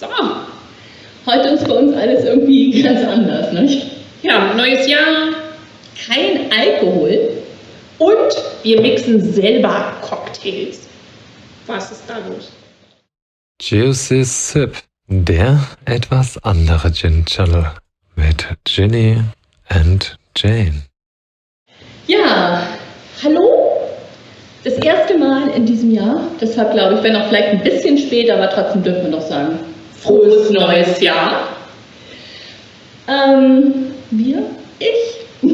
So. Heute ist bei uns alles irgendwie ganz anders, nicht? Ja, neues Jahr Kein Alkohol. und wir mixen selber Cocktails. Was ist da los? Juicy Sip, der etwas andere Gin Channel mit Ginny and Jane. Ja, hallo. Das erste Mal in diesem Jahr, deshalb glaube ich, wenn auch vielleicht ein bisschen spät, aber trotzdem dürfen wir noch sagen, frohes neues Jahr. Ähm, wir, ich,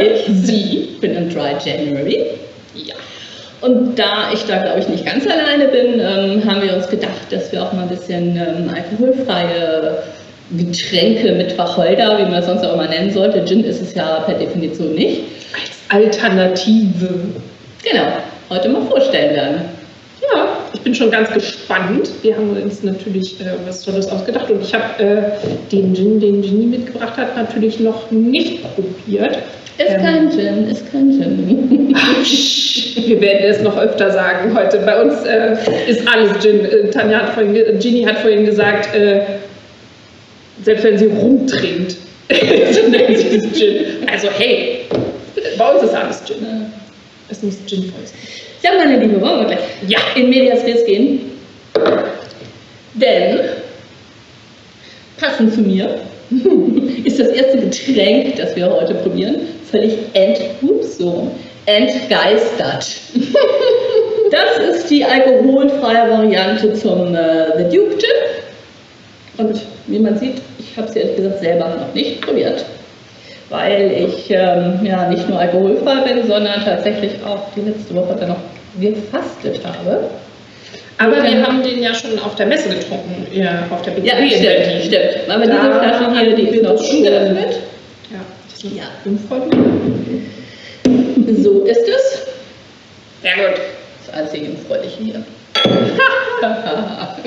ich, sie, bin im Dry January. Ja. Und da ich da, glaube ich, nicht ganz alleine bin, ähm, haben wir uns gedacht, dass wir auch mal ein bisschen ähm, alkoholfreie Getränke mit Wacholder, wie man es sonst auch immer nennen sollte, Gin ist es ja per Definition nicht, Als Alternative. genau, heute mal vorstellen werden. Ich bin schon ganz gespannt. Wir haben uns natürlich äh, was Tolles ausgedacht und ich habe äh, den Gin, den Ginny mitgebracht hat, natürlich noch nicht probiert. Ist Ähm. kein Gin, ist kein Gin. Wir werden es noch öfter sagen heute. Bei uns äh, ist alles Gin. Äh, Tanja hat vorhin, Ginny hat vorhin gesagt, äh, selbst wenn sie rumtrinkt, so nennt sie es Gin. Also hey, bei uns ist alles Gin. Es muss Gin voll sein. Ja, meine Liebe, wollen wir gleich Ja, in Medias Res gehen? Denn, passend zu mir, ist das erste Getränk, das wir heute probieren, völlig ent, ups, so, entgeistert. Das ist die alkoholfreie Variante zum äh, The Duke Gin. Und wie man sieht, ich habe es ehrlich gesagt selber noch nicht probiert, weil ich ähm, ja nicht nur alkoholfrei bin, sondern tatsächlich auch die letzte Woche dann noch gefastet habe. aber wir haben den ja schon auf der Messe getrunken, ja, auf der Ja, BCB in stimmt, stimmt. Aber diese Flasche hier, die ist noch ungeöffnet. Ja, das ist Ja. unfreundlich. So ist es. Sehr gut. Das einzige Unfreundliche hier.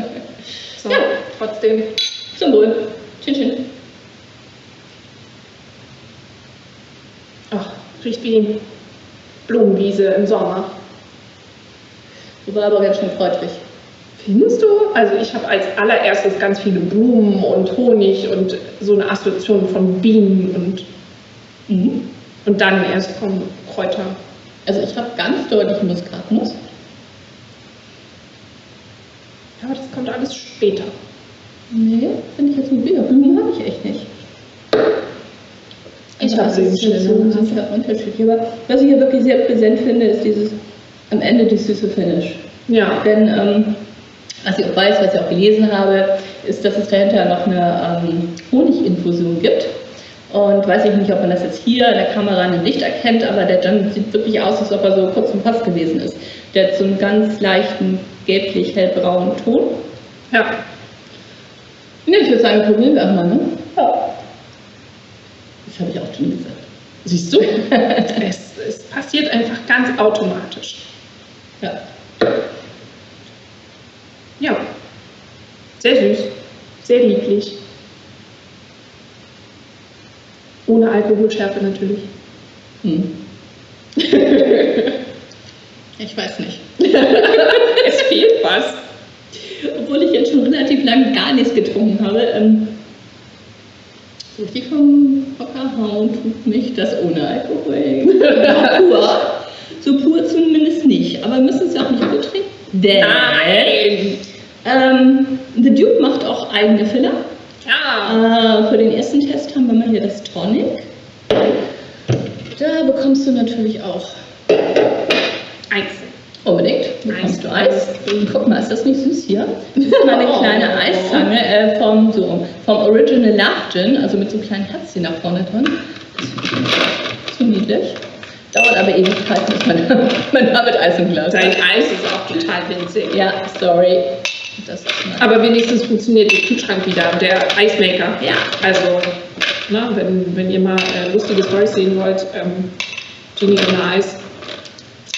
So, Ja. trotzdem. Zum Wohl. Tschin, Ach, riecht wie Blumenwiese im Sommer. Du war aber ganz schön freundlich. Findest du? Also ich habe als allererstes ganz viele Blumen und Honig und so eine Assoziation von Bienen und, Mhm. und dann erst kommen Kräuter. Also ich habe ganz deutlich Muskatnuss. Ja, aber das kommt alles später. Nee, finde ich jetzt ein Bier. Blumen habe ich echt nicht. Der sind ja unterschiedlich. Aber was ich hier wirklich sehr präsent finde, ist dieses am Ende die süße Finish. Ja. Denn ähm, was ich auch weiß, was ich auch gelesen habe, ist, dass es dahinter noch eine ähm, Honiginfusion gibt. Und weiß ich nicht, ob man das jetzt hier in der Kamera nicht Licht erkennt, aber der Gin sieht wirklich aus, als ob er so kurz zum Pass gewesen ist. Der hat so einen ganz leichten gelblich-hellbraunen Ton. Ja. Ne, ich würde sagen, probieren wir auch mal, ne? Ja. Das habe ich auch schon gesagt. Siehst du? es, es passiert einfach ganz automatisch. Ja. Ja. Sehr süß. Sehr lieblich. Ohne Alkoholschärfe natürlich. Hm. ich weiß nicht. es fehlt was. Obwohl ich jetzt schon relativ lange gar nichts getrunken habe, ähm, so richtig vom Hocker hauen tut mich das ohne Alkohol. pur. So pur zumindest nicht. Aber wir müssen es ja auch nicht alle trinken. Denn Nein! ähm, The Duke macht auch eigene Filler. Ja. Äh, für den ersten Test haben wir mal hier das Tonic. Da bekommst du natürlich auch. Unbedingt. Bekommst du Eis. Guck mal, ist das nicht süß hier? Das ist mal eine Oh. kleine Eiszange äh, vom, so, vom Original Love Gin, also mit so einem kleinen Herzchen nach vorne drin. Das ist so niedlich. Dauert aber Ewigkeiten, bis man, man damit Eis im Glas Dein. Eis ist auch total winzig. Ja, sorry. Aber wenigstens funktioniert der Kühlschrank wieder, der Eismaker. Ja. Also, ne, wenn, wenn ihr mal äh, lustige Storys sehen wollt, ähm, Ginny ohne Eis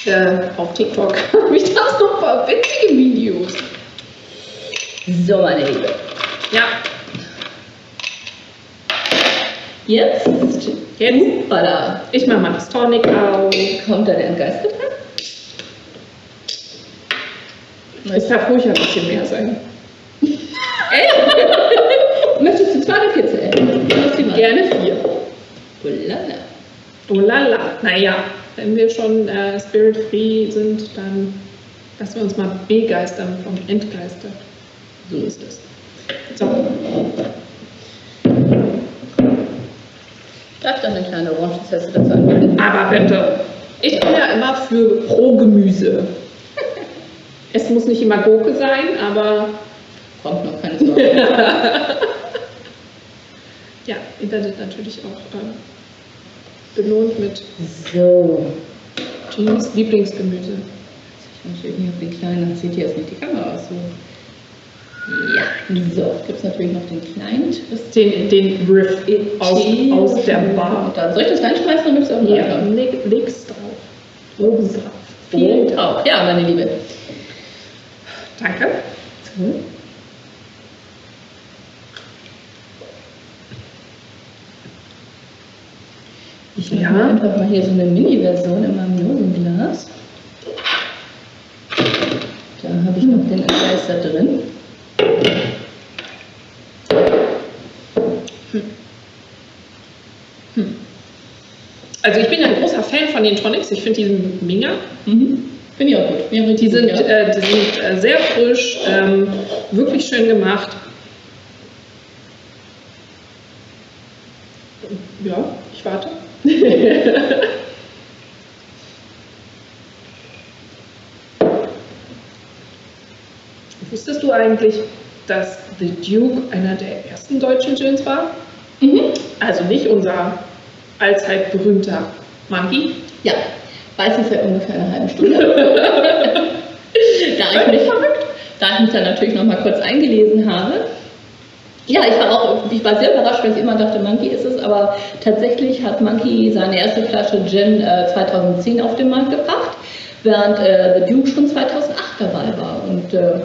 äh, auf TikTok habe ich das noch ein paar witzige Videos. So, meine Liebe. Ja, Jetzt, jetzt, Hoppala. ich mache mal das Tonic auf. Kommt da der Entgeisterte? Es darf ruhig ein bisschen mehr sein. Elf? Möchtest du zwei oder vier zählen? Gerne vier. Ulala. Oh lala. Naja, wenn wir schon äh, Spirit Free sind, dann lassen wir uns mal begeistern vom Entgeister. So ist es. So. Darf dann eine kleine Orangenzeste dazu anbieten? Aber bitte, ich bin ja immer für Pro-Gemüse. Es muss nicht immer Gurke sein, aber Kommt noch, keine Sorge. ja, ihr werdet natürlich auch ähm, belohnt mit so. Jeans Lieblingsgemüse. Ich muss irgendwie auf den kleinen, das sieht hier jetzt nicht die Kamera aus. So. Ja, so. Gibt es natürlich noch den kleinen Twist. Den, den Riff aus, aus der Bar. Dann soll ich das reinschmeißen oder möchtest du auch Ja, reinschauen? leg, leg's drauf. Oben drauf. Vielen Dank. Ja, meine Liebe. Danke. So. Ich mache Ja. einfach mal hier so eine Mini-Version in meinem Dosenglas. Da habe ich noch den Entgeister drin. Also ich bin ja ein großer Fan von den Tonics. Ich finde diesen Mega. Mhm. Finde ich auch gut. Mir Die sind, ja. äh, die sind äh, sehr frisch, ähm, wirklich schön gemacht. Ja, ich warte. Wusstest du eigentlich, dass The Duke einer der ersten deutschen Gins war? Mhm. Also nicht unser allzeit berühmter Monkey. Ja, weiß ich seit ungefähr einer halben Stunde. da, ich mich, da ich mich dann natürlich noch mal kurz eingelesen habe. Ja, ich war auch, ich war sehr überrascht, weil ich immer dachte, Monkey ist es, aber tatsächlich hat Monkey seine erste Flasche Gin äh, 2010 auf den Markt gebracht, während äh, The Duke schon 2008 dabei war und äh,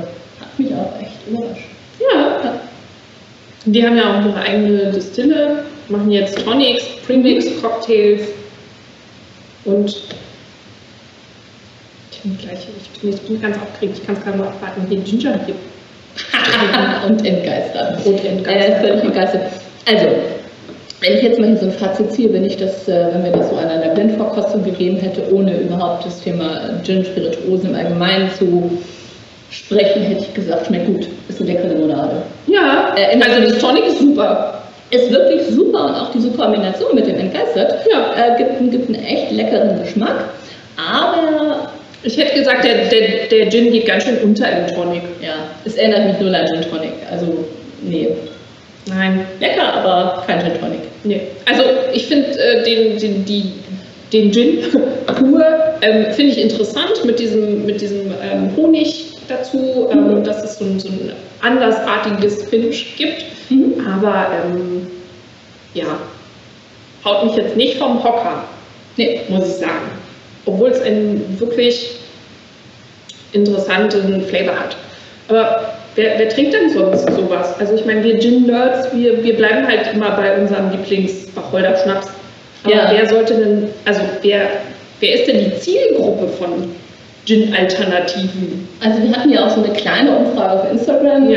hat mich auch echt überrascht. Ja. Die haben ja auch ihre eigene Distille, machen jetzt Tonics, Premix, Cocktails und ich bin gleich, ich bin, ich bin ganz aufgeregt, ich kann es kaum abwarten, den Ginger hier. und entgeistert. Und entgeistert. Äh, völlig begeistert. Also, wenn ich jetzt mal hier so ein Fazit ziehe, wenn ich das, äh, wenn mir das so an einer Blindverkostung gegeben hätte, ohne überhaupt das Thema Gin, Spirituosen im Allgemeinen zu sprechen, hätte ich gesagt, schmeckt gut. Ist eine leckere Limonade. Ja, Äh, also das Tonic ist super. Ist wirklich super und auch diese Kombination mit dem Entgeistert Ja. äh, gibt, gibt einen echt leckeren Geschmack. Aber Ich hätte gesagt, der, der, der Gin geht ganz schön unter im Tonic. ja, es erinnert mich nur an Gin Tonic. Also, nee. Nein, Lecker, aber kein Gin Tonic. Nee. Also ich finde äh, den, den, die, den Gin pur ähm, finde ich interessant mit diesem, mit diesem ähm, Honig dazu, ähm, dass es so ein, so ein andersartiges Finish gibt. Mhm. Aber ähm, ja, haut mich jetzt nicht vom Hocker, Nee, muss ich sagen. Obwohl es einen wirklich interessanten Flavor hat. Aber wer, wer trinkt denn sonst sowas? Also ich meine, wir Gin-Nerds, wir, wir bleiben halt immer bei unserem Lieblings-Wacholder-Schnaps. Aber Ja. wer sollte denn, also wer, wer ist denn die Zielgruppe von Gin-Alternativen? Also wir hatten ja auch so eine kleine Umfrage auf Instagram äh,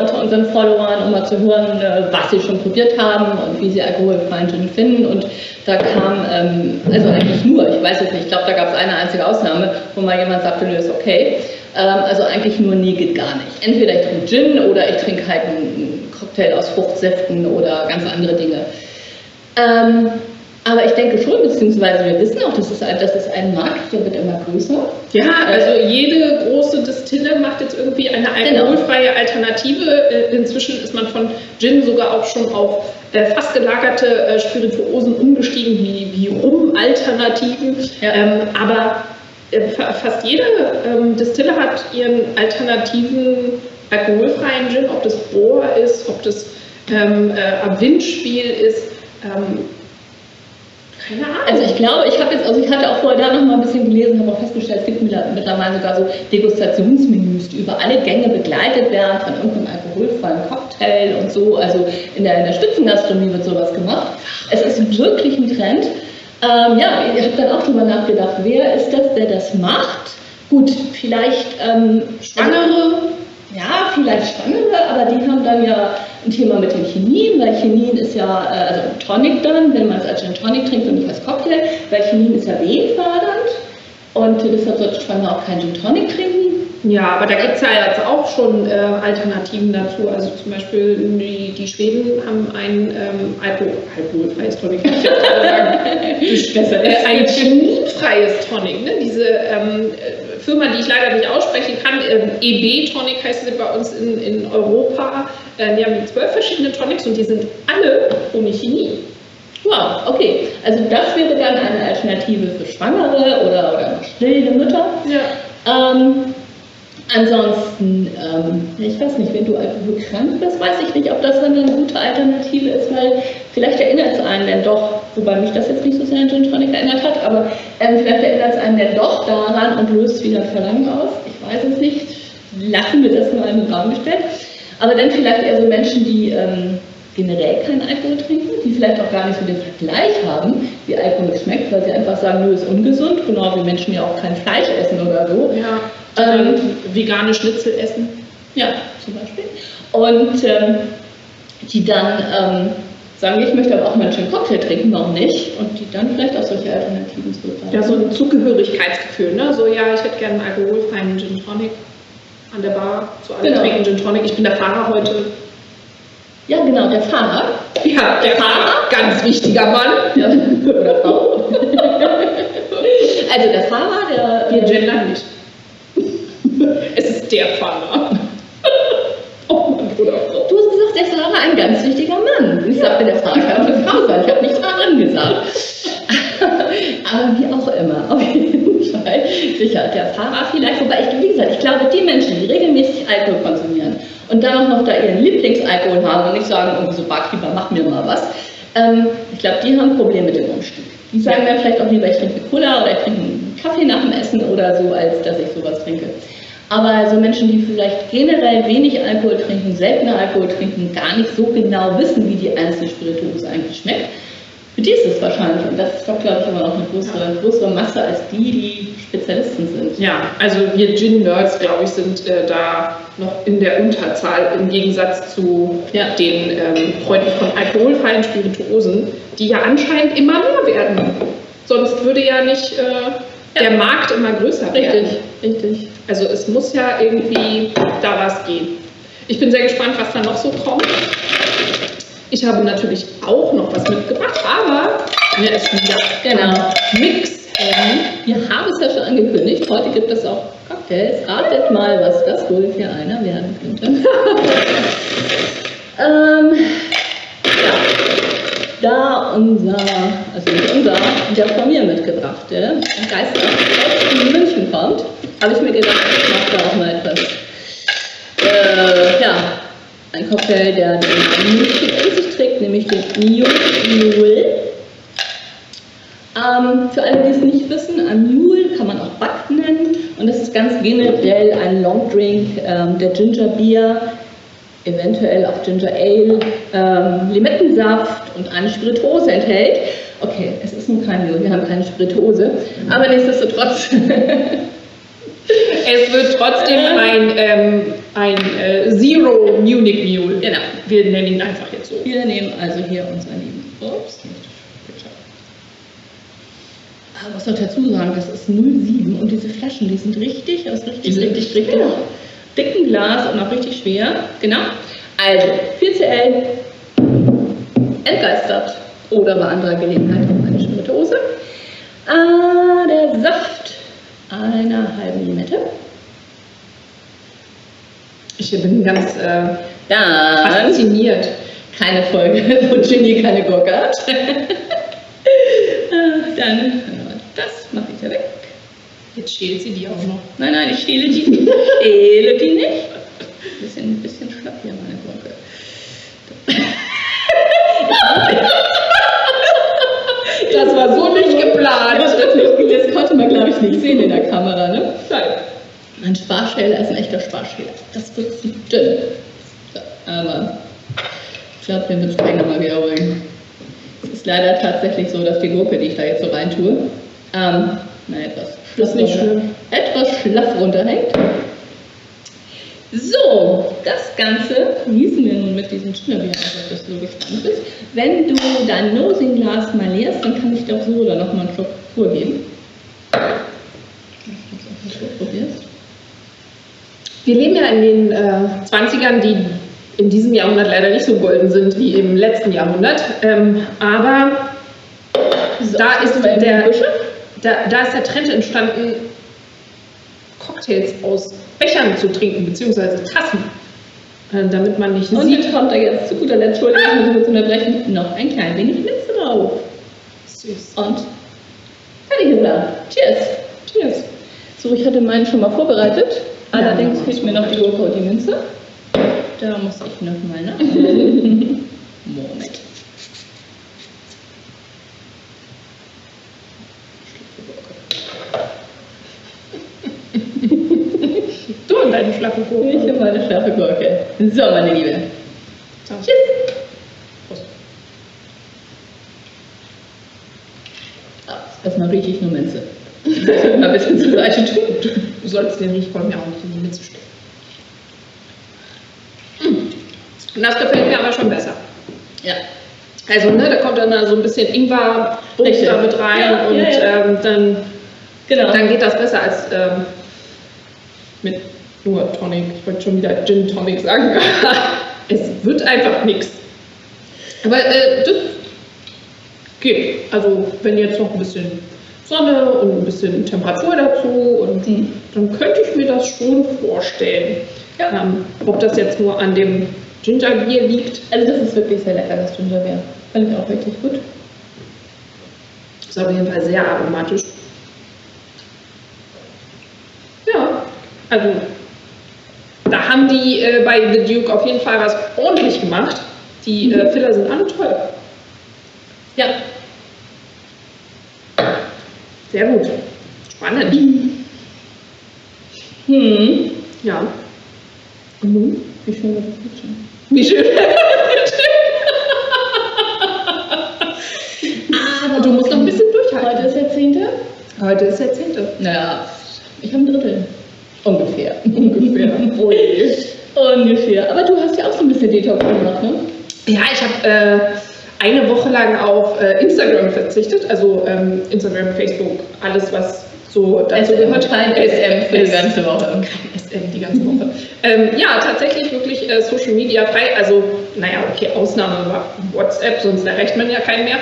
unter unseren Followern, um mal zu hören, äh, was sie schon probiert haben und wie sie alkoholfreien Gin finden. Und da kam, ähm, also eigentlich nur, ich weiß es nicht, ich glaube, da gab es eine einzige Ausnahme, wo mal jemand sagte, nö, ist okay. Ähm, also eigentlich nur, nee, geht gar nicht. Entweder ich trinke Gin oder ich trinke halt einen Cocktail aus Fruchtsäften oder ganz andere Dinge. Ähm, aber ich denke schon, beziehungsweise wir wissen auch, das ist ein, das ist ein Markt, der wird immer größer. Ja, also jede große Distille macht jetzt irgendwie eine Genau. alkoholfreie Alternative. Äh, Inzwischen ist man von Gin sogar auch schon auf äh, fast gelagerte äh, Spirituosen umgestiegen, wie, wie Rum-Alternativen. Ja. Ähm, aber fa- fast jede ähm, Distille hat ihren alternativen alkoholfreien Gin, ob das Bohr ist, ob das ähm, äh, Windspiel ist. Ähm. Also ich glaube, ich habe jetzt, also ich hatte auch vorher da noch mal ein bisschen gelesen, habe auch festgestellt, es gibt mittler- mittlerweile sogar so Degustationsmenüs, die über alle Gänge begleitet werden von irgendeinem alkoholfreien Cocktail und so. Also in der, in der Spitzengastronomie wird sowas gemacht. Es ist wirklich ein Trend. Ähm, ja, ich habe dann auch drüber nachgedacht, wer ist das, der das macht? Gut, vielleicht ähm, Schwangere. Ja, vielleicht Schwangere, aber die haben dann ja ein Thema mit dem Chinin, weil Chinin ist ja, äh, also Tonic dann, wenn man es als Gin Tonic trinkt und nicht als Cocktail, weil Chinin ist ja wehenfördernd und deshalb sollte Schwanger auch keinen Gin Tonic trinken. Ja, aber da gibt es ja jetzt auch schon äh, Alternativen dazu. Also zum Beispiel die, die Schweden haben ein ähm, Alkohol, alkoholfreies Tonic, kann ich jetzt gerade sagen. äh, ein chemiefreies Tonic. Ne? Diese ähm, Firma, die ich leider nicht aussprechen kann, ähm, EB Tonic heißt sie bei uns in, in Europa. Äh, die haben zwölf verschiedene Tonics und die sind alle ohne Chemie. Wow, okay. Also das wäre dann eine Alternative für Schwangere oder, oder stillende Mütter. Ja. Ähm, ansonsten, ähm, ich weiß nicht, wenn du alkoholkrank bist, weiß ich nicht, ob das dann eine gute Alternative ist, weil vielleicht erinnert es einen denn doch, wobei mich das jetzt nicht so sehr an Gin Tonic erinnert hat, aber ähm, vielleicht erinnert es einen denn doch daran und löst wieder Verlangen aus. Ich weiß es nicht. Lassen wir das mal in den Raum gestellt. Aber dann vielleicht eher so Menschen, die ähm, generell keinen Alkohol trinken, die vielleicht auch gar nicht so den Vergleich haben, wie Alkohol schmeckt, weil sie einfach sagen, nö, ist ungesund, genau wie Menschen ja auch kein Fleisch essen oder so. Ja. Ähm, vegane Schnitzel essen. Ja, zum Beispiel. Und ähm, die dann ähm, sagen, ich möchte aber auch mal einen schönen Cocktail trinken, warum nicht? Und die dann vielleicht auch solche Alternativen zurückgreifen. Ja, so ein Zugehörigkeitsgefühl, ne? So, ja, ich hätte gerne einen alkoholfreien Gin Tonic an der Bar. So alle Genau. trinken Gin Tonic. Ich bin der Fahrer heute. Ja, genau, der Fahrer. Ja, der Fahrer, ganz wichtiger Mann. Ja, oder Frau. also der Fahrer, der. Wir gendern nicht. Es ist der Fahrer. Oh Mann, oder Frau. Du hast gesagt, der Fahrer ein ganz wichtiger Mann. Ich sagte, der Fahrer kann eine Frau sein. Ich habe nicht Fahrerin gesagt. Aber wie auch immer, Sicher, der Fahrer vielleicht. Wobei ich, wie gesagt, ich glaube, die Menschen, die regelmäßig Alkohol konsumieren und dann auch noch da ihren Lieblingsalkohol haben und nicht sagen, irgendwie so Barkeeper, mach mir mal was. Ähm, ich glaube, die haben ein Problem mit dem Umstieg. Die sagen dann vielleicht auch lieber, ich trinke Cola oder ich trinke einen Kaffee nach dem Essen oder so, als dass ich sowas trinke. Aber so Menschen, die vielleicht generell wenig Alkohol trinken, seltener Alkohol trinken, gar nicht so genau wissen, wie die einzelne Spirituose eigentlich schmeckt, für die ist es wahrscheinlich, und das ist doch, glaube ich, immer noch eine größere, größere Masse als die, die Spezialisten sind. Ja, also wir Gin-Nerds, glaube ich, sind äh, da noch in der Unterzahl im Gegensatz zu Ja. den ähm, Freunden von alkoholfreien Spirituosen, die ja anscheinend immer mehr werden. Sonst würde ja nicht äh, der Markt immer größer werden. Richtig, richtig. Also es muss ja irgendwie da was gehen. Ich bin sehr gespannt, was da noch so kommt. Ich habe natürlich auch noch was mitgebracht, aber mir ist wieder Genau. Mix. Wir haben es ja schon angekündigt, heute gibt es auch Cocktails. Ratet mal, was das wohl für einer werden könnte. ähm, ja, da unser, also nicht unser, der von mir mitgebrachte Geister aus München kommt, habe ich mir gedacht, ich mache da auch mal etwas. Äh, ja, ein Cocktail, der den München in sich trägt, nämlich den New Mule. Ähm, für alle, die es nicht wissen, ein Mule kann man auch Back nennen und das ist ganz generell ein Longdrink ähm, der Ginger Beer, eventuell auch Ginger Ale, ähm, Limettensaft und eine Spirituose enthält. Okay, es ist nun kein Mule, wir haben keine Spirituose, aber nichtsdestotrotz. Es wird trotzdem ein, ähm, ein äh, Zero Munich Mule. genau. Wir nennen ihn einfach jetzt so. Wir nehmen also hier unseren lieben. Ups, nicht bitte. Aber muss noch dazu sagen, das ist 07 und diese Flaschen, die sind richtig, aus richtig, Die richtig, richtig dicken Glas und auch richtig schwer. Genau. Also 4CL entgeistert oder bei anderer Gelegenheit auch eine Spirituose. Ah, der Saft einer halben Limette. Ich bin ganz äh, Dann fasziniert. keine Folge, wo Ginny keine Gurke hat. Dann das mache ich ja weg. Jetzt schält sie die auch noch. Nein, nein, ich stehle die nicht. Ich stehle die nicht. Bisschen, bisschen schlapp hier, meine Gurke. Das war so nicht geplant. Das, konnte man, glaube ich, nicht sehen in der Kamera. Ne? Nein. Mein Sparschäler ist ein echter Sparschäler. Das wird zu dünn. Aber ich glaube, wir müssen es gleich nochmal wiederholen. Es ist leider tatsächlich so, dass die Gurke, die ich da jetzt so rein tue, ähm, na, etwas ist nicht runter- schlimm. etwas schlaff runterhängt. So, das Ganze gießen wir nun diesen Schnürbier, also dass du so gespannt bist. Wenn du dein Nosing-Glas mal leerst, dann kann ich dir auch so oder noch mal einen Schluck vorgeben. Wir leben ja in den äh, 20ern, die in diesem Jahrhundert leider nicht so golden sind wie im letzten Jahrhundert. Ähm, aber da ist, der, da, da ist der Trend entstanden, Cocktails aus Bechern zu trinken, beziehungsweise Tassen, äh, damit man nicht Und sieht. jetzt kommt da jetzt zu guter Letzt, Entschuldigung, ich muss kurz unterbrechen, noch ein klein wenig Minze drauf. Süß. Und gesagt. Cheers. Cheers. So, ich hatte meinen schon mal vorbereitet. Allerdings Ja. fehlt mir noch die Gurke und die Minze. Da muss ich noch mal nachschauen. Moment. Du und deine schlappe Ich Gurke. habe meine scharfe Gurke. So, meine Liebe. So. Tschüss. Prost. Erstmal rieche ich nur Minze. Ein bisschen zur Seite tun. Du solltest den Riechkolben ja auch nicht in die Mitte stecken. Und das gefällt mir aber schon besser. Ja. Also, ne, da kommt dann da so ein bisschen ingwer Richtig. mit rein Ja, und ja, ja. Ähm, dann, Genau. dann geht das besser als ähm, mit nur Tonic. Ich wollte schon wieder Gin Tonic sagen. es wird einfach nichts. Aber äh, das geht. Also, wenn jetzt noch ein bisschen Sonne und ein bisschen Temperatur dazu und Mhm. dann könnte ich mir das schon vorstellen. Ja. Ähm, ob das jetzt nur an dem Gingerbier liegt, Also das ist wirklich sehr lecker, das Gingerbeer. Fand ich auch wirklich gut. ist auf jeden Fall sehr aromatisch. Ja, also da haben die äh, bei The Duke auf jeden Fall was ordentlich gemacht. Die äh, Filler sind alle toll. Ja. Sehr gut. Spannend. Hm. Ja. Und nun? Wie schön wird das Bildschirm. Wie schön. Aber du musst noch ein bisschen durchhalten. Heute ist der 10. Heute ist der 10. Naja, ich habe ein Drittel. Ungefähr. Ungefähr. Oh je. Ungefähr. Aber du hast ja auch so ein bisschen Detox gemacht, ne? Ja, ich habe äh, eine Woche lang auf äh, Instagram verzichtet. Also ähm, Instagram, Facebook, alles, was so dazu SM, gehört. kein SM für die ganze Woche. SM die ganze Woche. ähm, ja, tatsächlich wirklich äh, Social Media frei. Also, naja, okay, Ausnahme war WhatsApp, sonst erreicht man ja keinen mehr.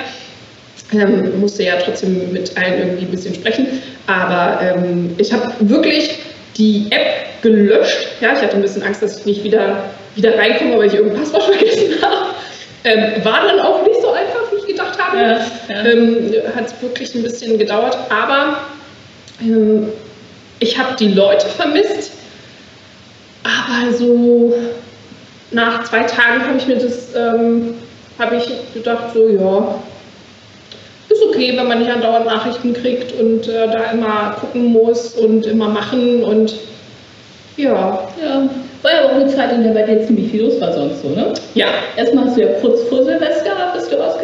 Ähm, musste ja trotzdem mit allen irgendwie ein bisschen sprechen. Aber ähm, ich habe wirklich die App gelöscht. Ja, ich hatte ein bisschen Angst, dass ich nicht wieder, wieder reinkomme, weil ich irgendein Passwort vergessen habe. Ähm, war dann auch wie ich gedacht habe. Ja, ja. Ähm, Hat es wirklich ein bisschen gedauert. Aber ähm, ich habe die Leute vermisst. Aber so nach zwei Tagen habe ich mir das, ähm, habe ich gedacht, so ja, ist okay, wenn man nicht andauernd Nachrichten kriegt und äh, da immer gucken muss und immer machen und ja, Ja. War ja auch eine Zeit, in der bei dir ziemlich viel los war sonst so, ne? ja, Erstmal hast du ja kurz vor Silvester bist du rausgegangen.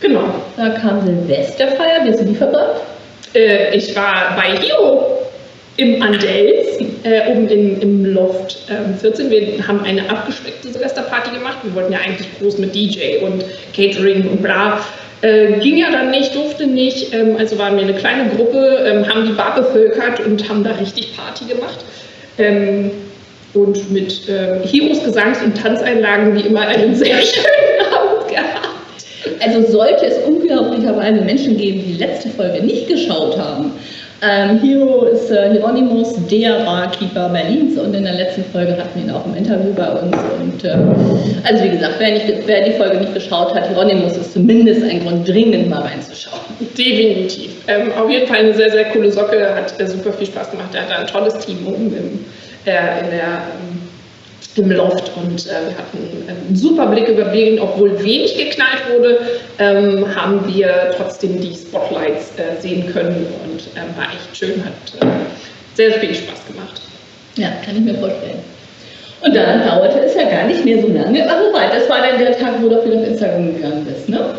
Genau. Da kam Silvesterfeier, wie hast du die verbracht? Äh, ich war bei Hero im Andels, äh, oben in, im Loft ähm, 14. Wir haben eine abgespeckte Silvesterparty gemacht. Wir wollten ja eigentlich groß mit DJ und Catering und bla. Äh, ging ja dann nicht, durfte nicht. Ähm, also waren wir eine kleine Gruppe, ähm, haben die Bar bevölkert und haben da richtig Party gemacht. Ähm, und mit Heroes, Gesangs- und Tanzeinlagen wie immer einen sehr schönen. Also sollte es unglaublicherweise Menschen geben, die die letzte Folge nicht geschaut haben. Ähm, Hero ist äh, Hieronymus, der Barkeeper Berlins und in der letzten Folge hatten wir ihn auch im Interview bei uns. Und äh, also wie gesagt, wer, nicht, wer die Folge nicht geschaut hat, Hieronymus ist zumindest ein Grund, dringend mal reinzuschauen. Definitiv. Ähm, auf jeden Fall eine sehr, sehr coole Socke, hat äh, super viel Spaß gemacht. Er hat ein tolles Team oben im, äh, in der, ähm, im Loft und äh, wir hatten einen super Blick über Berlin, obwohl wenig geknallt wurde, ähm, haben wir trotzdem die Spotlights äh, sehen können und ähm, war echt schön, hat äh, sehr viel Spaß gemacht. Ja, kann ich mir vorstellen. Und dann dauerte es ja gar nicht mehr so lange. Ach, wobei, das war dann der Tag, wo du auf Instagram gegangen bist, ne?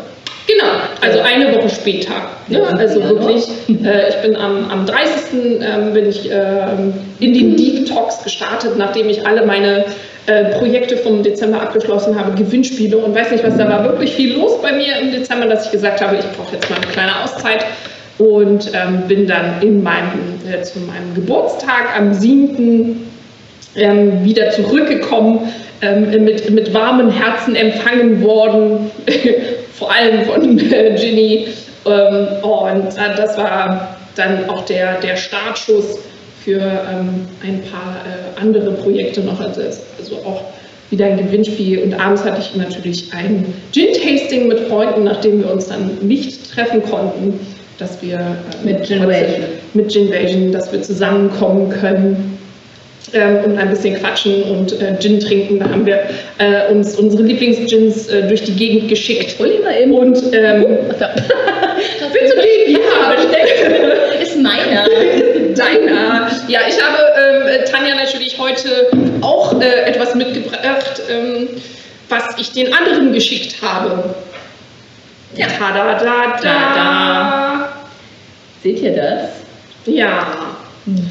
Genau, also eine Woche später. Ne? Also wirklich, äh, ich bin am, am 30. Ähm, bin ich ähm, in den Deep Talks gestartet, nachdem ich alle meine äh, Projekte vom Dezember abgeschlossen habe, Gewinnspiele und weiß nicht was. Da war wirklich viel los bei mir im Dezember, dass ich gesagt habe, ich brauche jetzt mal eine kleine Auszeit und ähm, bin dann in meinem, äh, zu meinem Geburtstag am 7. Ähm, wieder zurückgekommen, ähm, mit, mit warmen Herzen empfangen worden, vor allem von äh, Ginny. Ähm, und äh, das war dann auch der, der Startschuss für ähm, ein paar äh, andere Projekte noch. Also, also auch wieder ein Gewinnspiel. Und abends hatte ich natürlich ein Gin-Tasting mit Freunden, nachdem wir uns dann nicht treffen konnten, dass wir äh, Mit Ginvasion. mit Ginvasion, dass wir zusammenkommen können und ein bisschen quatschen und äh, Gin trinken. Da haben wir äh, uns unsere Lieblingsgins äh, durch die Gegend geschickt. Hol ihn mal eben. Und ähm, da. willst du den? Ja, Ist meiner. deiner. Ja, ich habe ähm, Tanja natürlich heute auch äh, etwas mitgebracht, ähm, was ich den anderen geschickt habe. Ja. Ta da da da. Da, Seht ihr das? Ja,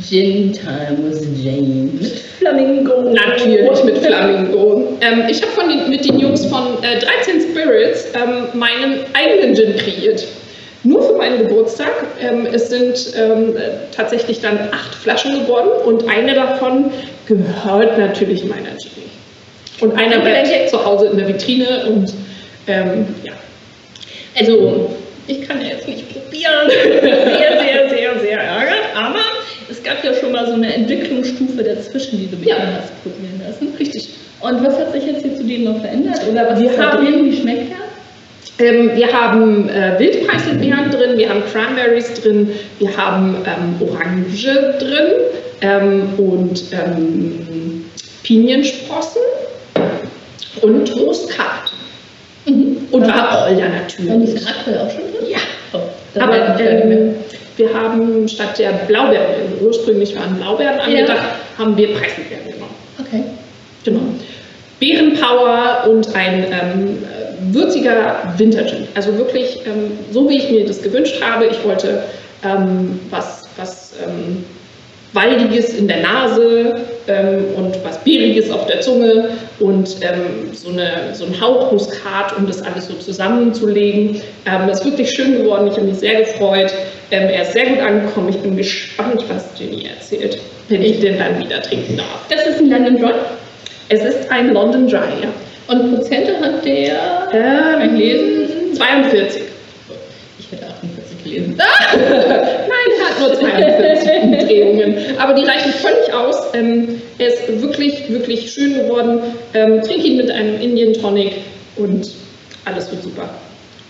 Gin Time with Jane. Mit Flamingo. natürlich mit Flamingo. Ähm, ich habe von den, mit den Jungs von äh, 13 Spirits ähm, meinen eigenen Gin kreiert. Nur für meinen Geburtstag. Ähm, es sind ähm, äh, tatsächlich dann acht Flaschen geworden und eine davon gehört natürlich meiner Ginny. Und einer bleibt zu Hause in der Vitrine und ähm, ja. Also, ich kann ja jetzt nicht probieren. Sehr, sehr, sehr, sehr ärgert. Aber es gab ja schon mal so eine Entwicklungsstufe dazwischen, die du mir Ja. hast probieren lassen. Richtig. Und was hat sich jetzt hier zudem noch verändert? Oder was Wir ist da haben- drin? Wie schmeckt er? Ähm, wir haben äh, Wildpreiselbeeren drin, wir haben Cranberries drin, wir haben ähm, Orange drin ähm, und ähm, Piniensprossen und Muskat. Und Wacholder Und natürlich. ist Radler auch schon drin? Ja, Oh, das aber ähm, wir haben statt der Blaubeeren, ursprünglich waren Blaubeeren angedacht, haben wir Preiselbeeren genommen. Okay. Genau. Beerenpower und ein ähm, äh, würziger Wintergin. Also wirklich ähm, so, wie ich mir das gewünscht habe. Ich wollte ähm, was, was ähm, Waldiges in der Nase ähm, und was Beeriges auf der Zunge und ähm, so, eine, so ein Hauch Muskat, um das alles so zusammenzulegen. Das ist wirklich schön geworden. Ich habe mich sehr gefreut. Ähm, er ist sehr gut angekommen. Ich bin gespannt, was Jenny erzählt, wenn ich den dann wieder trinken darf. Das ist ein London Dry. Es ist ein London Dry, ja. Und Prozente hat der. Ähm, Kann ich lesen? 42. Ich hätte 48 gelesen. Nein, er hat nur 42 Umdrehungen. Aber die reichen völlig aus. Ähm, er ist wirklich, wirklich schön geworden. Ähm, trink ihn mit einem Indian Tonic und alles wird super.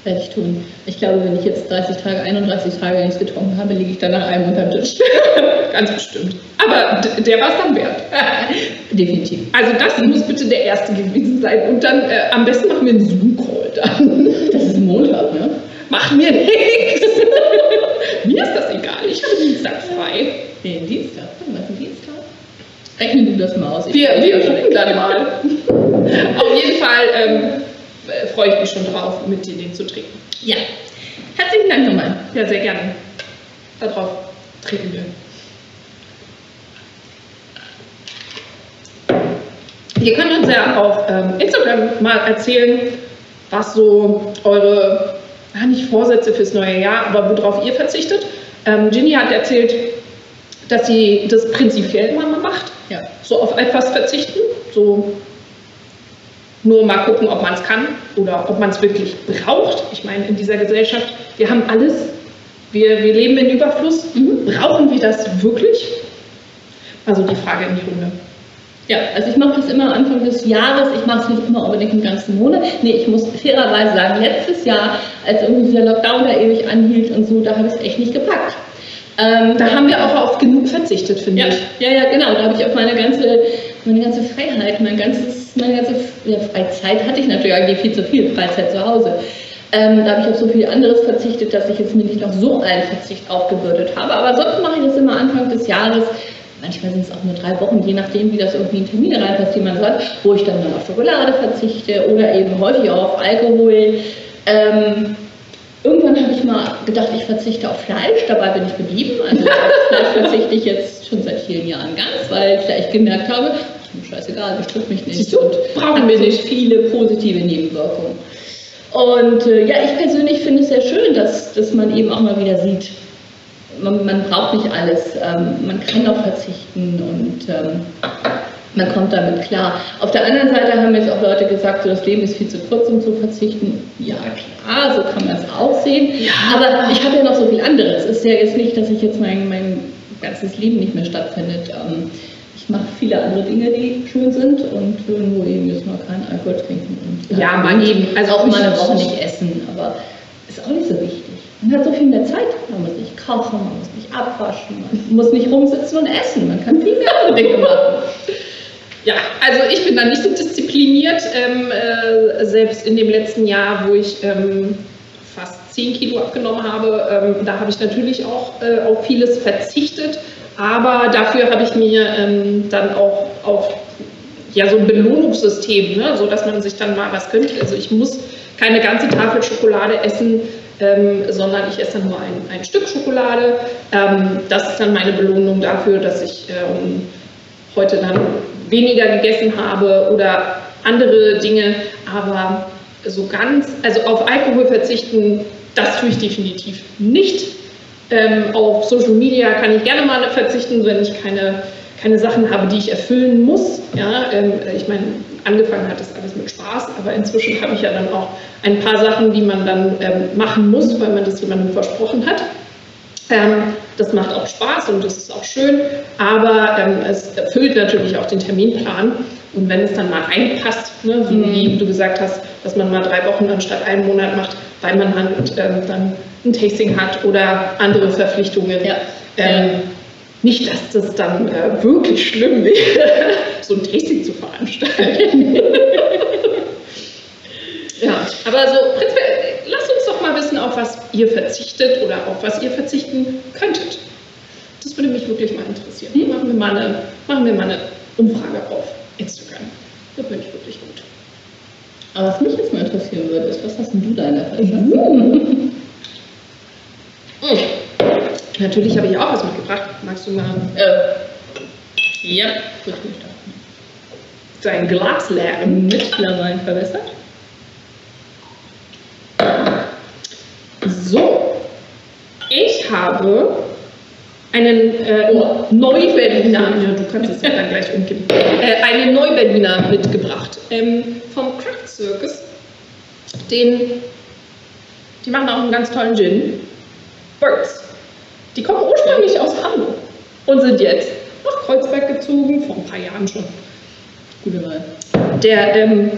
Ich tun. Ich glaube, wenn ich jetzt 30 Tage, 31 Tage nichts getrunken habe, liege ich dann nach einem unter dem Tisch. Ganz bestimmt. Aber der war es dann wert. Definitiv. Also das muss bitte der erste gewesen sein. Und dann äh, am besten machen wir einen Zoom-Call dann. Das ist Montag, ne? Machen wir nichts. Mir ist das egal. Ich habe Dienstag frei. Nee, Dienstag. Was ist Dienstag? Rechne du das mal aus. Ich Wir, wir gucken dann mal. Auf jeden Fall ähm, äh, freue ich mich schon drauf, mit dir den zu trinken. Ja. Herzlichen Dank nochmal. Ja, sehr gerne. Darauf trinken wir. Ihr könnt uns ja auf ähm, Instagram mal erzählen, was so eure, ah, nicht Vorsätze fürs neue Jahr, aber worauf ihr verzichtet. Ähm, Ginny hat erzählt, dass sie das prinzipiell immer mal macht. Ja. so auf etwas verzichten, so nur mal gucken, ob man es kann oder ob man es wirklich braucht. Ich meine, in dieser Gesellschaft, wir haben alles, wir, wir leben in Überfluss. Brauchen wir das wirklich? Also die Frage in die Runde. Ja, also ich mache das immer Anfang des Jahres. Ich mache es nicht immer unbedingt im ganzen Monat. Nee, ich muss fairerweise sagen, letztes Jahr, als irgendwie dieser Lockdown da ewig anhielt und so, da habe ich es echt nicht gepackt. Ähm, Da haben wir auch auf genug verzichtet, finde ja, ich. ja, ja, genau. Da habe ich auf meine ganze, meine ganze Freiheit, mein ganzes, meine ganze ja, Freizeit hatte ich natürlich eigentlich viel zu viel Freizeit zu Hause. Ähm, da habe ich auf so viel anderes verzichtet, dass ich jetzt mir nicht noch so einen Verzicht aufgebürdet habe. Aber sonst mache ich das immer Anfang des Jahres. Manchmal sind es auch nur drei Wochen, je nachdem, wie das irgendwie in Termine reinpasst, die man hat, wo ich dann mal auf Schokolade verzichte oder eben häufig auch auf Alkohol. Ähm, Irgendwann habe ich mal gedacht, ich verzichte auf Fleisch, dabei bin ich geblieben. Also auf Fleisch verzichte ich jetzt schon seit vielen Jahren ganz, weil ich echt gemerkt habe, scheißegal, betrifft mich nicht. Siehst du? Brauchen wir nicht. viele positive Nebenwirkungen. Und äh, ja, ich persönlich finde es sehr schön, dass, dass man eben auch mal wieder sieht, man, man braucht nicht alles, ähm, man kann auch verzichten und ähm, man kommt damit klar. Auf der anderen Seite haben jetzt auch Leute gesagt, so das Leben ist viel zu kurz, um zu verzichten. Ja, klar, so kann man es auch sehen. Ja. Aber ich habe ja noch so viel anderes. Es ist ja jetzt nicht, dass ich jetzt mein, mein ganzes Leben nicht mehr stattfindet. Ähm, ich mache viele andere Dinge, die schön sind und nur eben jetzt mal keinen Alkohol trinken. Und, äh, Ja, mal eben. Also auch mal eine Woche nicht essen, aber ist auch nicht so wichtig. Man hat so viel mehr Zeit. Man muss nicht kochen, man muss nicht abwaschen, man muss nicht rumsitzen und essen. Man kann viel mehr andere Dinge machen. Ja, also ich bin da nicht so diszipliniert. Ähm, äh, selbst in dem letzten Jahr, wo ich ähm, fast 10 Kilo abgenommen habe, ähm, da habe ich natürlich auch äh, auf vieles verzichtet. Aber dafür habe ich mir ähm, dann auch auf ja, so ein Belohnungssystem, ne? so dass man sich dann mal was gönnt. Also ich muss keine ganze Tafel Schokolade essen, ähm, sondern ich esse dann nur ein, ein Stück Schokolade. Ähm, das ist dann meine Belohnung dafür, dass ich ähm, heute dann weniger gegessen habe oder andere Dinge, aber so ganz, also auf Alkohol verzichten, das tue ich definitiv nicht. Ähm, auf Social Media kann ich gerne mal verzichten, wenn ich keine, keine Sachen habe, die ich erfüllen muss. Ja, ähm, ich meine, angefangen hat das alles mit Spaß, aber inzwischen habe ich ja dann auch ein paar Sachen, die man dann ähm, machen muss, weil man das jemandem versprochen hat. Ähm, das macht auch Spaß und das ist auch schön, aber ähm, es erfüllt natürlich auch den Terminplan. Und wenn es dann mal reinpasst, ne, so Mhm. wie du gesagt hast, dass man mal drei Wochen anstatt einen Monat macht, weil man halt, dann ein Tasting hat oder andere Verpflichtungen. Ja. Ähm, Ja. Nicht, dass das dann äh, wirklich schlimm wäre, so ein Tasting zu veranstalten. ja, aber so prinzipiell, lasst uns doch mal wissen, auf was ihr verzichtet oder auf was ihr verzichten könntet. Das würde mich wirklich mal interessieren. Mhm. Machen, wir mal eine, machen wir mal eine Umfrage auf Instagram. Das finde ich wirklich gut. Aber was mich jetzt mal interessieren würde, ist, was hast denn du da in der? Mhm. Natürlich habe ich auch was mitgebracht. Magst du mal Äh, ja, gut, gut. dein Glas leeren? Mit verwässert. So, ich habe einen äh, Neuberliner, ja, du kannst es ja dann gleich umgeben, äh, einen Neuberliner mitgebracht ähm, vom Craft Circus. Den, die machen auch einen ganz tollen Gin. Birds. Die kommen ursprünglich aus Hamburg und sind jetzt nach Kreuzberg gezogen, vor ein paar Jahren schon. Gute Wahl. Der ähm,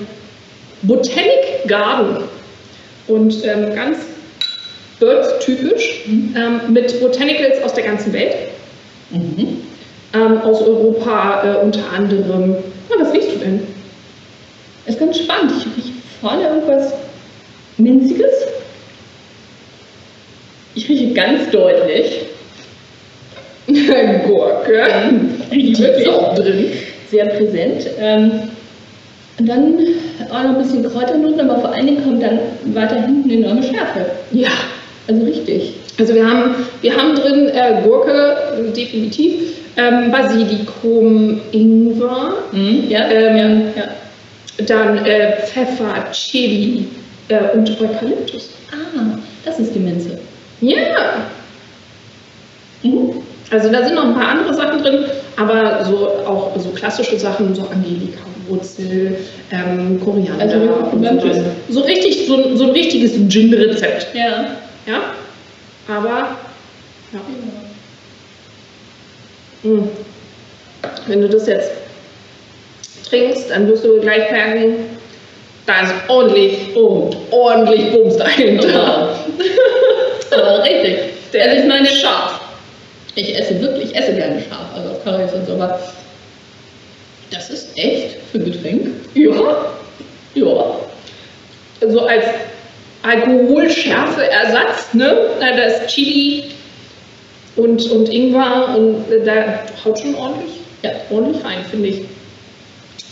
Botanic Garden und ähm, ganz Birds-typisch ähm, mit Botanicals aus der ganzen Welt, Mhm. ähm, aus Europa äh, unter anderem. Na, was riechst du denn? Ist ganz spannend. Ich rieche vorne irgendwas Minziges. Ich rieche ganz deutlich. Gurke. Die ist Wirklich? auch drin. Sehr präsent. Ähm, und dann auch noch ein bisschen Kräuternoten, aber vor allen Dingen kommt dann weiter hinten eine enorme Schärfe. Ja, Also richtig. also wir haben, wir haben drin äh, Gurke, definitiv, ähm, Basilikum, Ingwer, Ja, Ähm, ja, ja. dann äh, Pfeffer, Chili äh, und Eukalyptus. Ah, das ist die Minze. Ja, Mhm. also da sind noch ein paar andere Sachen drin, aber so auch so klassische Sachen, so Angelika, Wurzel, ähm, Koriander. Also so, so richtig, so, ein- so ein richtiges Gin-Rezept. Ja. Ja, aber ja. Mm. Wenn du das jetzt trinkst, dann wirst du gleich merken, da ist ordentlich, oh, ordentlich Bums dahinter. Aber richtig. Der also ich ist meine, scharf. ich esse wirklich, ich esse gerne scharf, also auf Currys und so, aber das ist echt für ein Getränk. Ja, Ja. so als Alkoholschärfe-Ersatz, ne? Da ist Chili und, und Ingwer und äh, da haut schon ordentlich, ja, ordentlich rein, finde ich.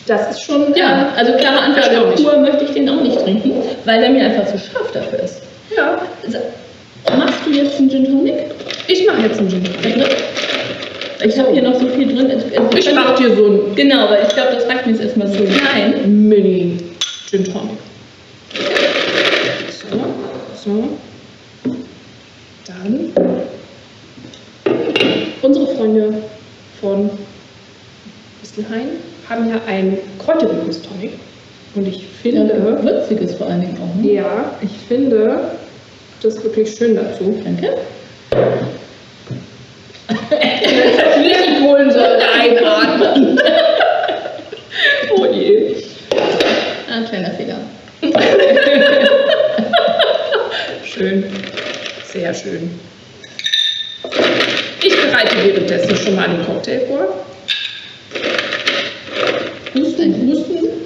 Das ist schon, Ja, also klare Antwort, Erstaunlich. pur möchte ich den auch nicht trinken, weil der mir einfach zu scharf dafür ist. ja. Also, machst du jetzt einen Gin Tonic? Ich mache jetzt einen Gin Tonic. Ich habe hier noch so viel drin. Also Ich mach dir so ein Genau, weil ich glaube, das reicht mir jetzt erstmal so klein. Mini Gin Tonic. So, so. Dann unsere Freunde von Bistelhain haben ja einen kräuteriges Tonic. Und ich finde, Würziges vor allen Dingen auch. Ne? ja, ich finde das wirklich schön dazu. Danke. Nicht Kohlensäure einatmen. oh je. Ah, kleiner Fehler. Schön. Sehr schön. Ich bereite währenddessen schon mal den Cocktail vor. Husten,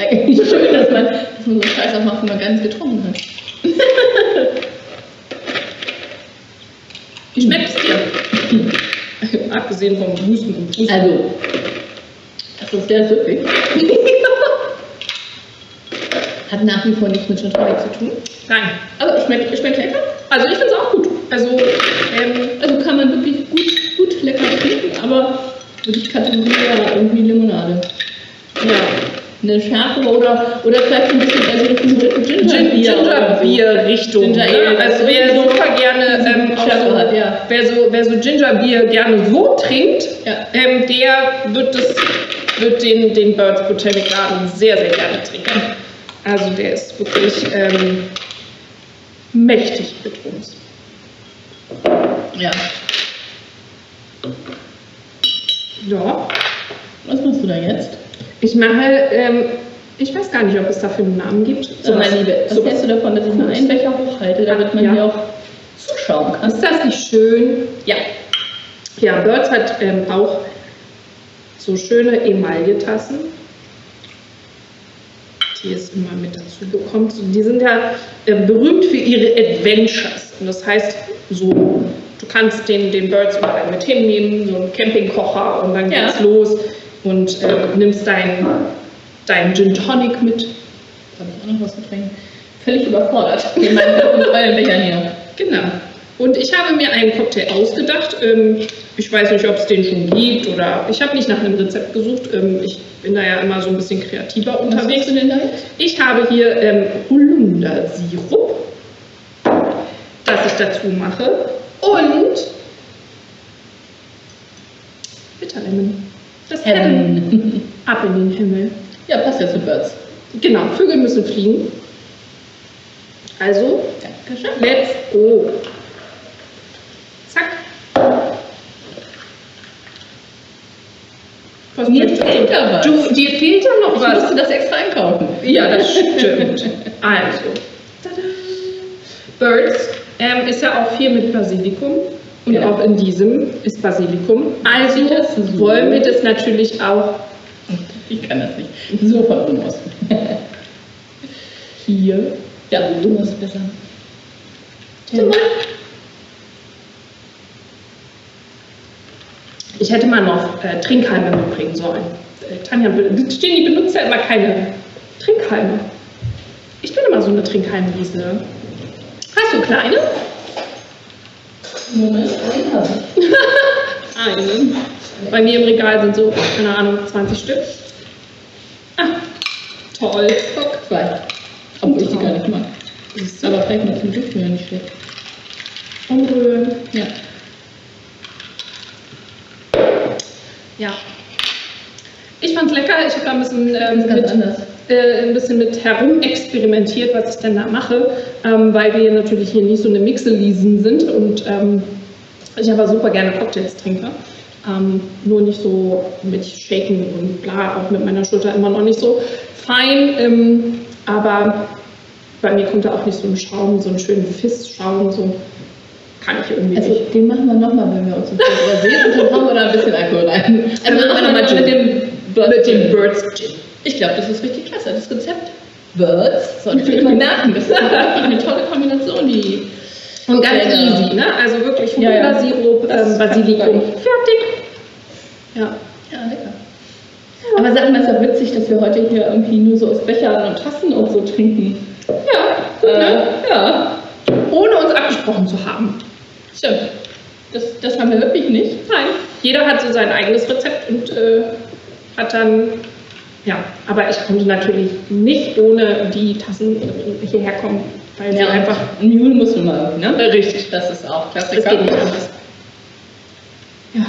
Husten. Eigentlich schön, dass man, dass man so einen Scheiß auch macht, wenn man gar nicht getrunken hat. Wie schmeckt es dir? Abgesehen vom Husten und Pusten. Also, das ist sehr süffig. Hat nach wie vor nichts mit Gin Tonic zu tun. Nein. Aber es schmeckt, schmeckt lecker. Also ich finde es auch gut. Also, ähm, Also kann man wirklich gut, gut lecker trinken, aber wirklich Kategorie irgendwie Limonade. ja. Eine schärfere oder, oder vielleicht ein bisschen eher so Richtung Ginger Gin- Bier oder so. Ginger-Bier-Richtung. Ginger ne? Also wer so- super gerne ähm, so, hat, ja. wer so, wer so Ginger-Bier gerne so trinkt, Ja. ähm, der wird, das, wird den, den Birds Botanic Garden sehr, sehr gerne trinken. Also der ist wirklich ähm, mächtig mit uns. Ja. Ja, Was machst du da jetzt? Ich mache, ähm, ich weiß gar nicht, ob es dafür einen Namen gibt. So, meine Liebe, was sowas- hältst du davon, dass ich mal einen Becher hochhalte, damit man Ja. hier auch zuschauen kann? Ist das nicht schön? Ja. Ja, Birds hat ähm, auch so schöne Emailletassen, die es immer mit dazu bekommt. So, Die sind ja äh, berühmt für ihre Adventures. Und das heißt, so, du kannst den, den Birds überall mit hinnehmen, so einen Campingkocher und dann Ja. geht's los und äh, nimmst deinen dein Gin Tonic mit. Habe ich auch noch was zu trinken? Völlig überfordert. In meinen Bechern hier. Genau. Und ich habe mir einen Cocktail ausgedacht. Ähm, ich weiß nicht, ob es den schon gibt oder ich habe nicht nach einem Rezept gesucht. Ähm, ich bin da ja immer so ein bisschen kreativer Was unterwegs. du denn da? Ich habe hier ähm, Holundersirup, das ich dazu mache. Und Bitterlemon. Das Heaven. Ähm, Ab in den Himmel. ja, passt ja zu Birds. Genau, Vögel müssen fliegen. Also, Dankeschön. Let's go. Zack. Was Mir fehlt da was. Du, dir fehlt ja noch Ich was. musste das extra einkaufen. Ja, das stimmt. Also. Tada. Birds ähm, ist ja auch viel mit Basilikum. Und Ja. auch in diesem ist Basilikum. Also das so? wollen wir das natürlich auch Ich kann das nicht. So von oben aus. Hier. Ja, du musst besser. hin. Ich hätte mal noch äh, Trinkhalme mitbringen sollen. Äh, Tanja, Jenny benutzt ja immer keine Trinkhalme. Ich bin immer so eine Trinkhalmwiese. Hast du kleine? Moment, einen habe ich. Eine. Bei mir im Regal sind so, keine Ahnung, 20 Stück. Ah, toll. Guck, zwei. Obwohl ich die gar nicht mag. Du? Aber vielleicht mit dem Duft wäre nicht schlecht. Umrühren. Ja. Ja. Ich fand's lecker. Ich habe da ein bisschen, ähm, ist mit, äh, ein bisschen mit herumexperimentiert, was ich denn da mache, ähm, weil wir natürlich hier nicht so eine Mixelisen sind und ähm, ich aber super gerne Cocktails trinke. Ähm, nur nicht so mit Shaken und bla, auch mit meiner Schulter immer noch nicht so fein. Ähm, aber bei mir kommt da auch nicht so ein Schaum, so einen schönen Fissschaum, so kann ich irgendwie Also, nicht. den machen wir nochmal, wenn wir uns im Februar sehen und dann hauen wir da ein bisschen Alkohol rein. Also, Dann machen wir nochmal mit Gin. dem Mit dem. Birds Gin. Ich glaube, das ist richtig klasse. Das Rezept Birds sollte ich immer merken. Das ist eine tolle Kombination, die. Und ganz Ja, easy, ne? Also wirklich Ja, ja. Ähm, Basilikum. Fertig. Ja. Ja, lecker. Aber sag mal, ist ja witzig, dass wir heute hier irgendwie nur so aus Bechern und Tassen und so trinken. Ja, Äh, ne? ja, Ohne uns abgesprochen zu haben. stimmt. Das, das haben wir wirklich nicht. Nein. jeder hat so sein eigenes Rezept und äh, hat dann, ja, aber ich konnte natürlich nicht ohne die Tassen hierher kommen, weil sie Ja, einfach, ein Mule muss man mal, ne? richtig, Das ist auch das Klassiker. geht nicht anders. Ja.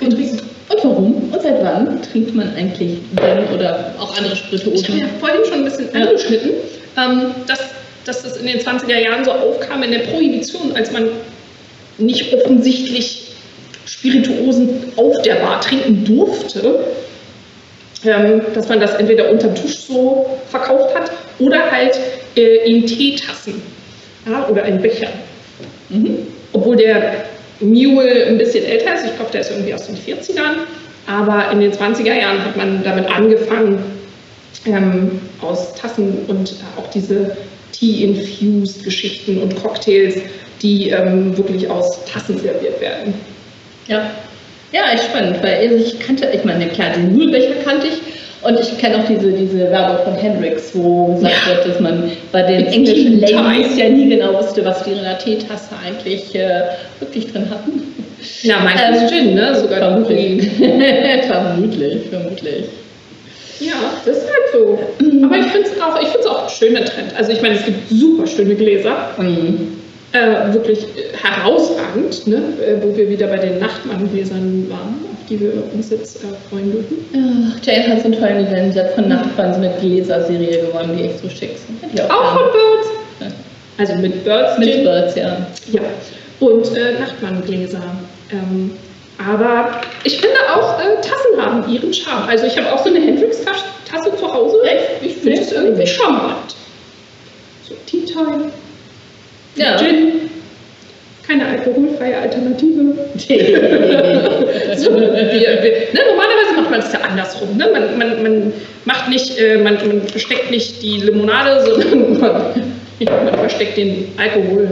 Und, und warum und seit wann trinkt man eigentlich Gin oder auch andere Ich habe Spirituosen? ja vorhin schon ein bisschen Ja. angeschnitten, ähm, dass, dass das in den 20er Jahren so aufkam in der Prohibition, als man nicht offensichtlich Spirituosen auf der Bar trinken durfte, dass man das entweder unterm Tisch so verkauft hat oder halt äh, in Teetassen ja, oder in Bechern. Mhm. Obwohl der Mule ein bisschen älter ist, ich glaube, der ist irgendwie aus den 40ern, aber in den 20er Jahren hat man damit angefangen, ähm, aus Tassen und auch diese Tea-infused Geschichten und Cocktails, die ähm, wirklich aus Tassen serviert werden. Ja. Ja, echt spannend, weil ich kannte, ich meine, klar, den Mühlbecher kannte ich und ich kenne auch diese, diese Werbung von Hendrix, wo gesagt Ja. wird, dass man bei den englischen Ladies ja nie genau wusste, was die in der Teetasse eigentlich äh, wirklich drin hatten. Ja, meistens Ähm, Gin, ne? Sogar Vermutlich. Vermutlich, vermutlich. Ja, das ist halt so. Aber ich finde es auch, ich find's auch ein schöner Trend. Also ich meine, es gibt super schöne Gläser. Mhm. Äh, wirklich herausragend, ne? äh, wo wir wieder bei den Nachtmanngläsern waren, auf die wir uns jetzt äh, freuen dürfen. Ja, Jane hat so einen tollen Event, sie hat von Nachbarn so eine Gläserserie gewonnen, die echt so schick sind. Auch gerne. von Birds. Ja. Also mit Birds. Mit Gin. Birds, ja. Ja. Und äh, Nachtmanngläser. Ähm, aber ich finde auch, äh, Tassen haben ihren Charme. Also ich habe auch so eine Hendrix-Tasse zu Hause. Echt? Ich finde es irgendwie charmant. So Tea Time. Ja. Gin. Keine alkoholfreie Alternative. So, wir, wir, ne, normalerweise macht man es ja andersrum. Ne? Man, man, man macht nicht, äh, man, man versteckt nicht die Limonade, sondern man, man versteckt den Alkohol.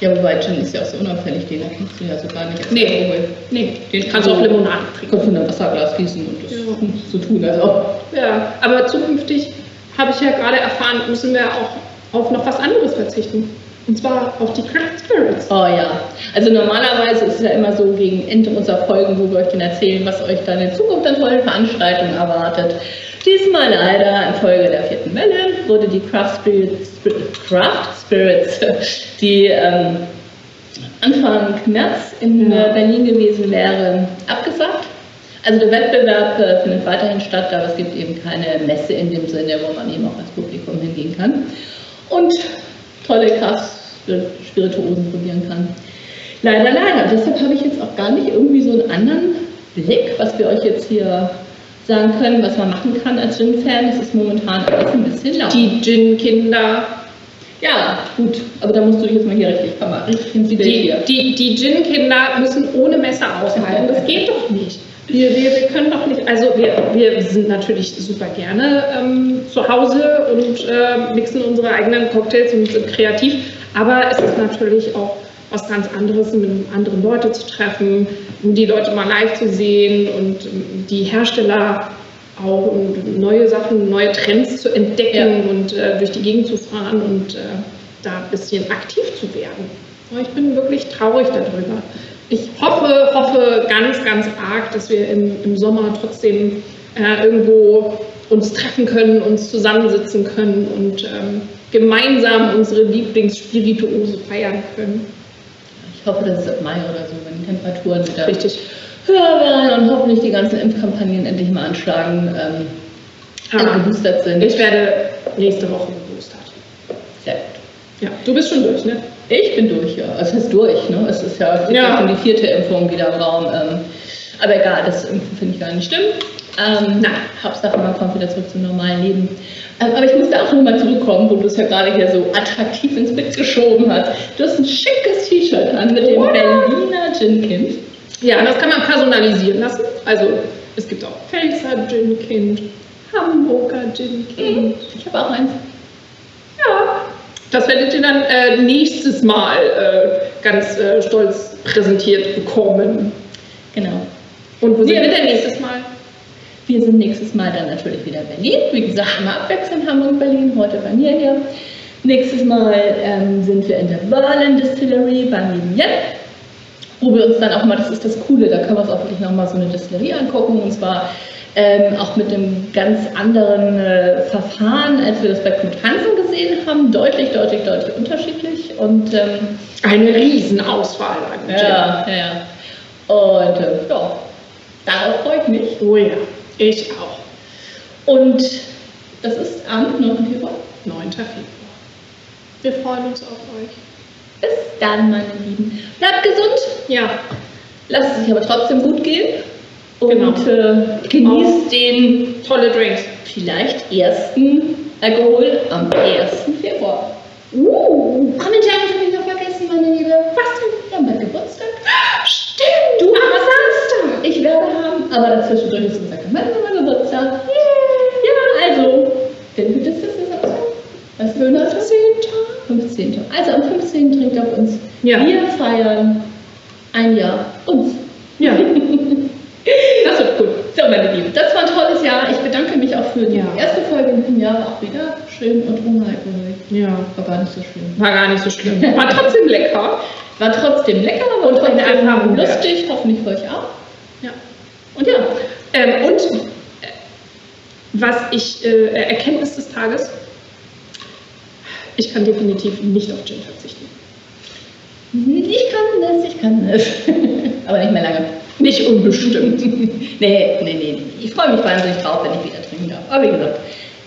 Ja, wobei Gin ist ja auch so unauffällig, den erkennst du ja so gar nicht als Nee. Alkohol. Nee, den kannst du auch Limonade trinken. kannst du in ein Wasserglas gießen und das Ja. so tun. Also. Ja, aber zukünftig habe ich ja gerade erfahren, müssen wir auch auf noch was anderes verzichten. Und zwar auf die Craft Spirits. Oh ja. Also normalerweise ist es ja immer so gegen Ende unserer Folgen, wo wir euch dann erzählen, was euch dann in Zukunft an tollen Veranstaltungen erwartet. Diesmal leider infolge der vierten Welle wurde die Craft Spirits, Craft Spirits die ähm, Anfang März in Ja. äh, Berlin gewesen wäre, abgesagt. Also der Wettbewerb äh, findet weiterhin statt, aber es gibt eben keine Messe in dem Sinne, wo man eben auch als Publikum hingehen kann. Und tolle Kraft-Spirituosen probieren kann. Leider, leider. Deshalb habe ich jetzt auch gar nicht irgendwie so einen anderen Blick, was wir euch jetzt hier sagen können, was man machen kann als Gin-Fan. Es ist momentan alles ein bisschen laut. Die Gin-Kinder, ja, gut, aber da musst du dich jetzt mal hier richtig sie die, hier. die, die Gin-Kinder müssen ohne Messer aushalten. Das geht doch nicht. Wir, wir, wir können doch nicht, also wir, wir sind natürlich super gerne ähm, zu Hause und äh, mixen unsere eigenen Cocktails und sind kreativ, aber es ist natürlich auch was ganz anderes, mit anderen Leute zu treffen, die Leute mal live zu sehen und ähm, die Hersteller auch und neue Sachen, neue Trends zu entdecken Ja. und äh, durch die Gegend zu fahren und äh, da ein bisschen aktiv zu werden. Ich bin wirklich traurig darüber. Ich hoffe, hoffe ganz, ganz arg, dass wir im, im Sommer trotzdem äh, irgendwo uns treffen können, uns zusammensitzen können und ähm, gemeinsam unsere Lieblingsspirituose feiern können. Ich hoffe, das ist ab Mai oder so, wenn die Temperaturen wieder Richtig. höher werden und hoffentlich die ganzen Impfkampagnen endlich mal anschlagen, ähm, Ah, geboostert sind. ich werde nächste Woche geboostert. Sehr gut. Ja, du bist schon durch, ne? Ich bin durch, ja. Es ist durch, ne? Es ist ja, Ja. schon die vierte Impfung wieder im Raum. Ähm, aber egal, das Impfen finde ich gar nicht schlimm. Ähm, Nein. Hauptsache, man kommt wieder zurück zum normalen Leben. Ähm, aber ich musste auch nochmal zurückkommen, wo du es ja gerade hier so attraktiv ins Bild geschoben hast. Du hast ein schickes T-Shirt an mit dem Wow. Berliner Gin-Kind. Ja, das kann man personalisieren lassen. Also es gibt auch Pfälzer Gin-Kind, Hamburger Gin-Kind. Ich habe auch eins. Das werdet ihr dann äh, nächstes Mal äh, ganz äh, stolz präsentiert bekommen. Genau. Und wo sind wir denn nächstes Mal? Wir sind nächstes Mal dann natürlich wieder in Berlin. Wie gesagt, immer abwechselnd Hamburg, Berlin. Heute bei mir hier. Nächstes Mal ähm, sind wir in der Berlin Distillery beim lieben Jan, wo wir uns dann auch mal, das ist das Coole, da können wir uns auch wirklich nochmal so eine Distillerie angucken und zwar ähm, auch mit einem ganz anderen äh, Verfahren, als wir das bei Hansen gesehen haben. Deutlich, deutlich, deutlich unterschiedlich. Und ähm, Eine Riesenauswahl an ja, ja, ja. Und äh, ja, darauf freue ich mich. Oh ja, ich auch. Und das ist am 9. Februar. 9. Februar. Wir freuen uns auf euch. Bis dann, meine Lieben. Bleibt gesund. Ja, Lasst es sich aber trotzdem gut gehen. Und Genau. äh, genießt den tolle Drinks. vielleicht ersten Alkohol am 1. Februar. Uh, ach Mensch, eines habe ich noch vergessen, meine Liebe. Was denn? Ja, mein Geburtstag. Stimmt, Du am hast Samstag. Ich werde haben, aber dazwischendurch ist unser gemeinsamer Geburtstag. Ja, also, wie ist das jetzt Samstag? Was für ein 15. 15. Also am 15. trinkt auf uns. Ja. Wir feiern ein Jahr uns. Ja, das wird gut. So, meine Lieben, das war ein tolles Jahr. Ich bedanke mich auch für die Ja. erste Folge in diesem Jahr. Auch wieder schön und ohne Alkohol. Ja, War gar nicht so schön. war gar nicht so schlimm. War trotzdem lecker. War trotzdem lecker war Und trotzdem eine Erfahrung wert. lustig. Hoffentlich für euch auch. Ja. Und ja, Ähm, und äh, was ich, äh, Erkenntnis des Tages, ich kann definitiv nicht auf Gin verzichten. ich kann das, ich kann das. aber nicht mehr lange. Nicht unbestimmt. Nee, nee, nee. Ich freue mich wahnsinnig drauf, wenn ich wieder trinken darf. Aber wie gesagt,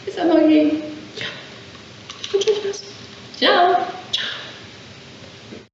bis dann, Maggie. Ich wünsche euch was. Ciao.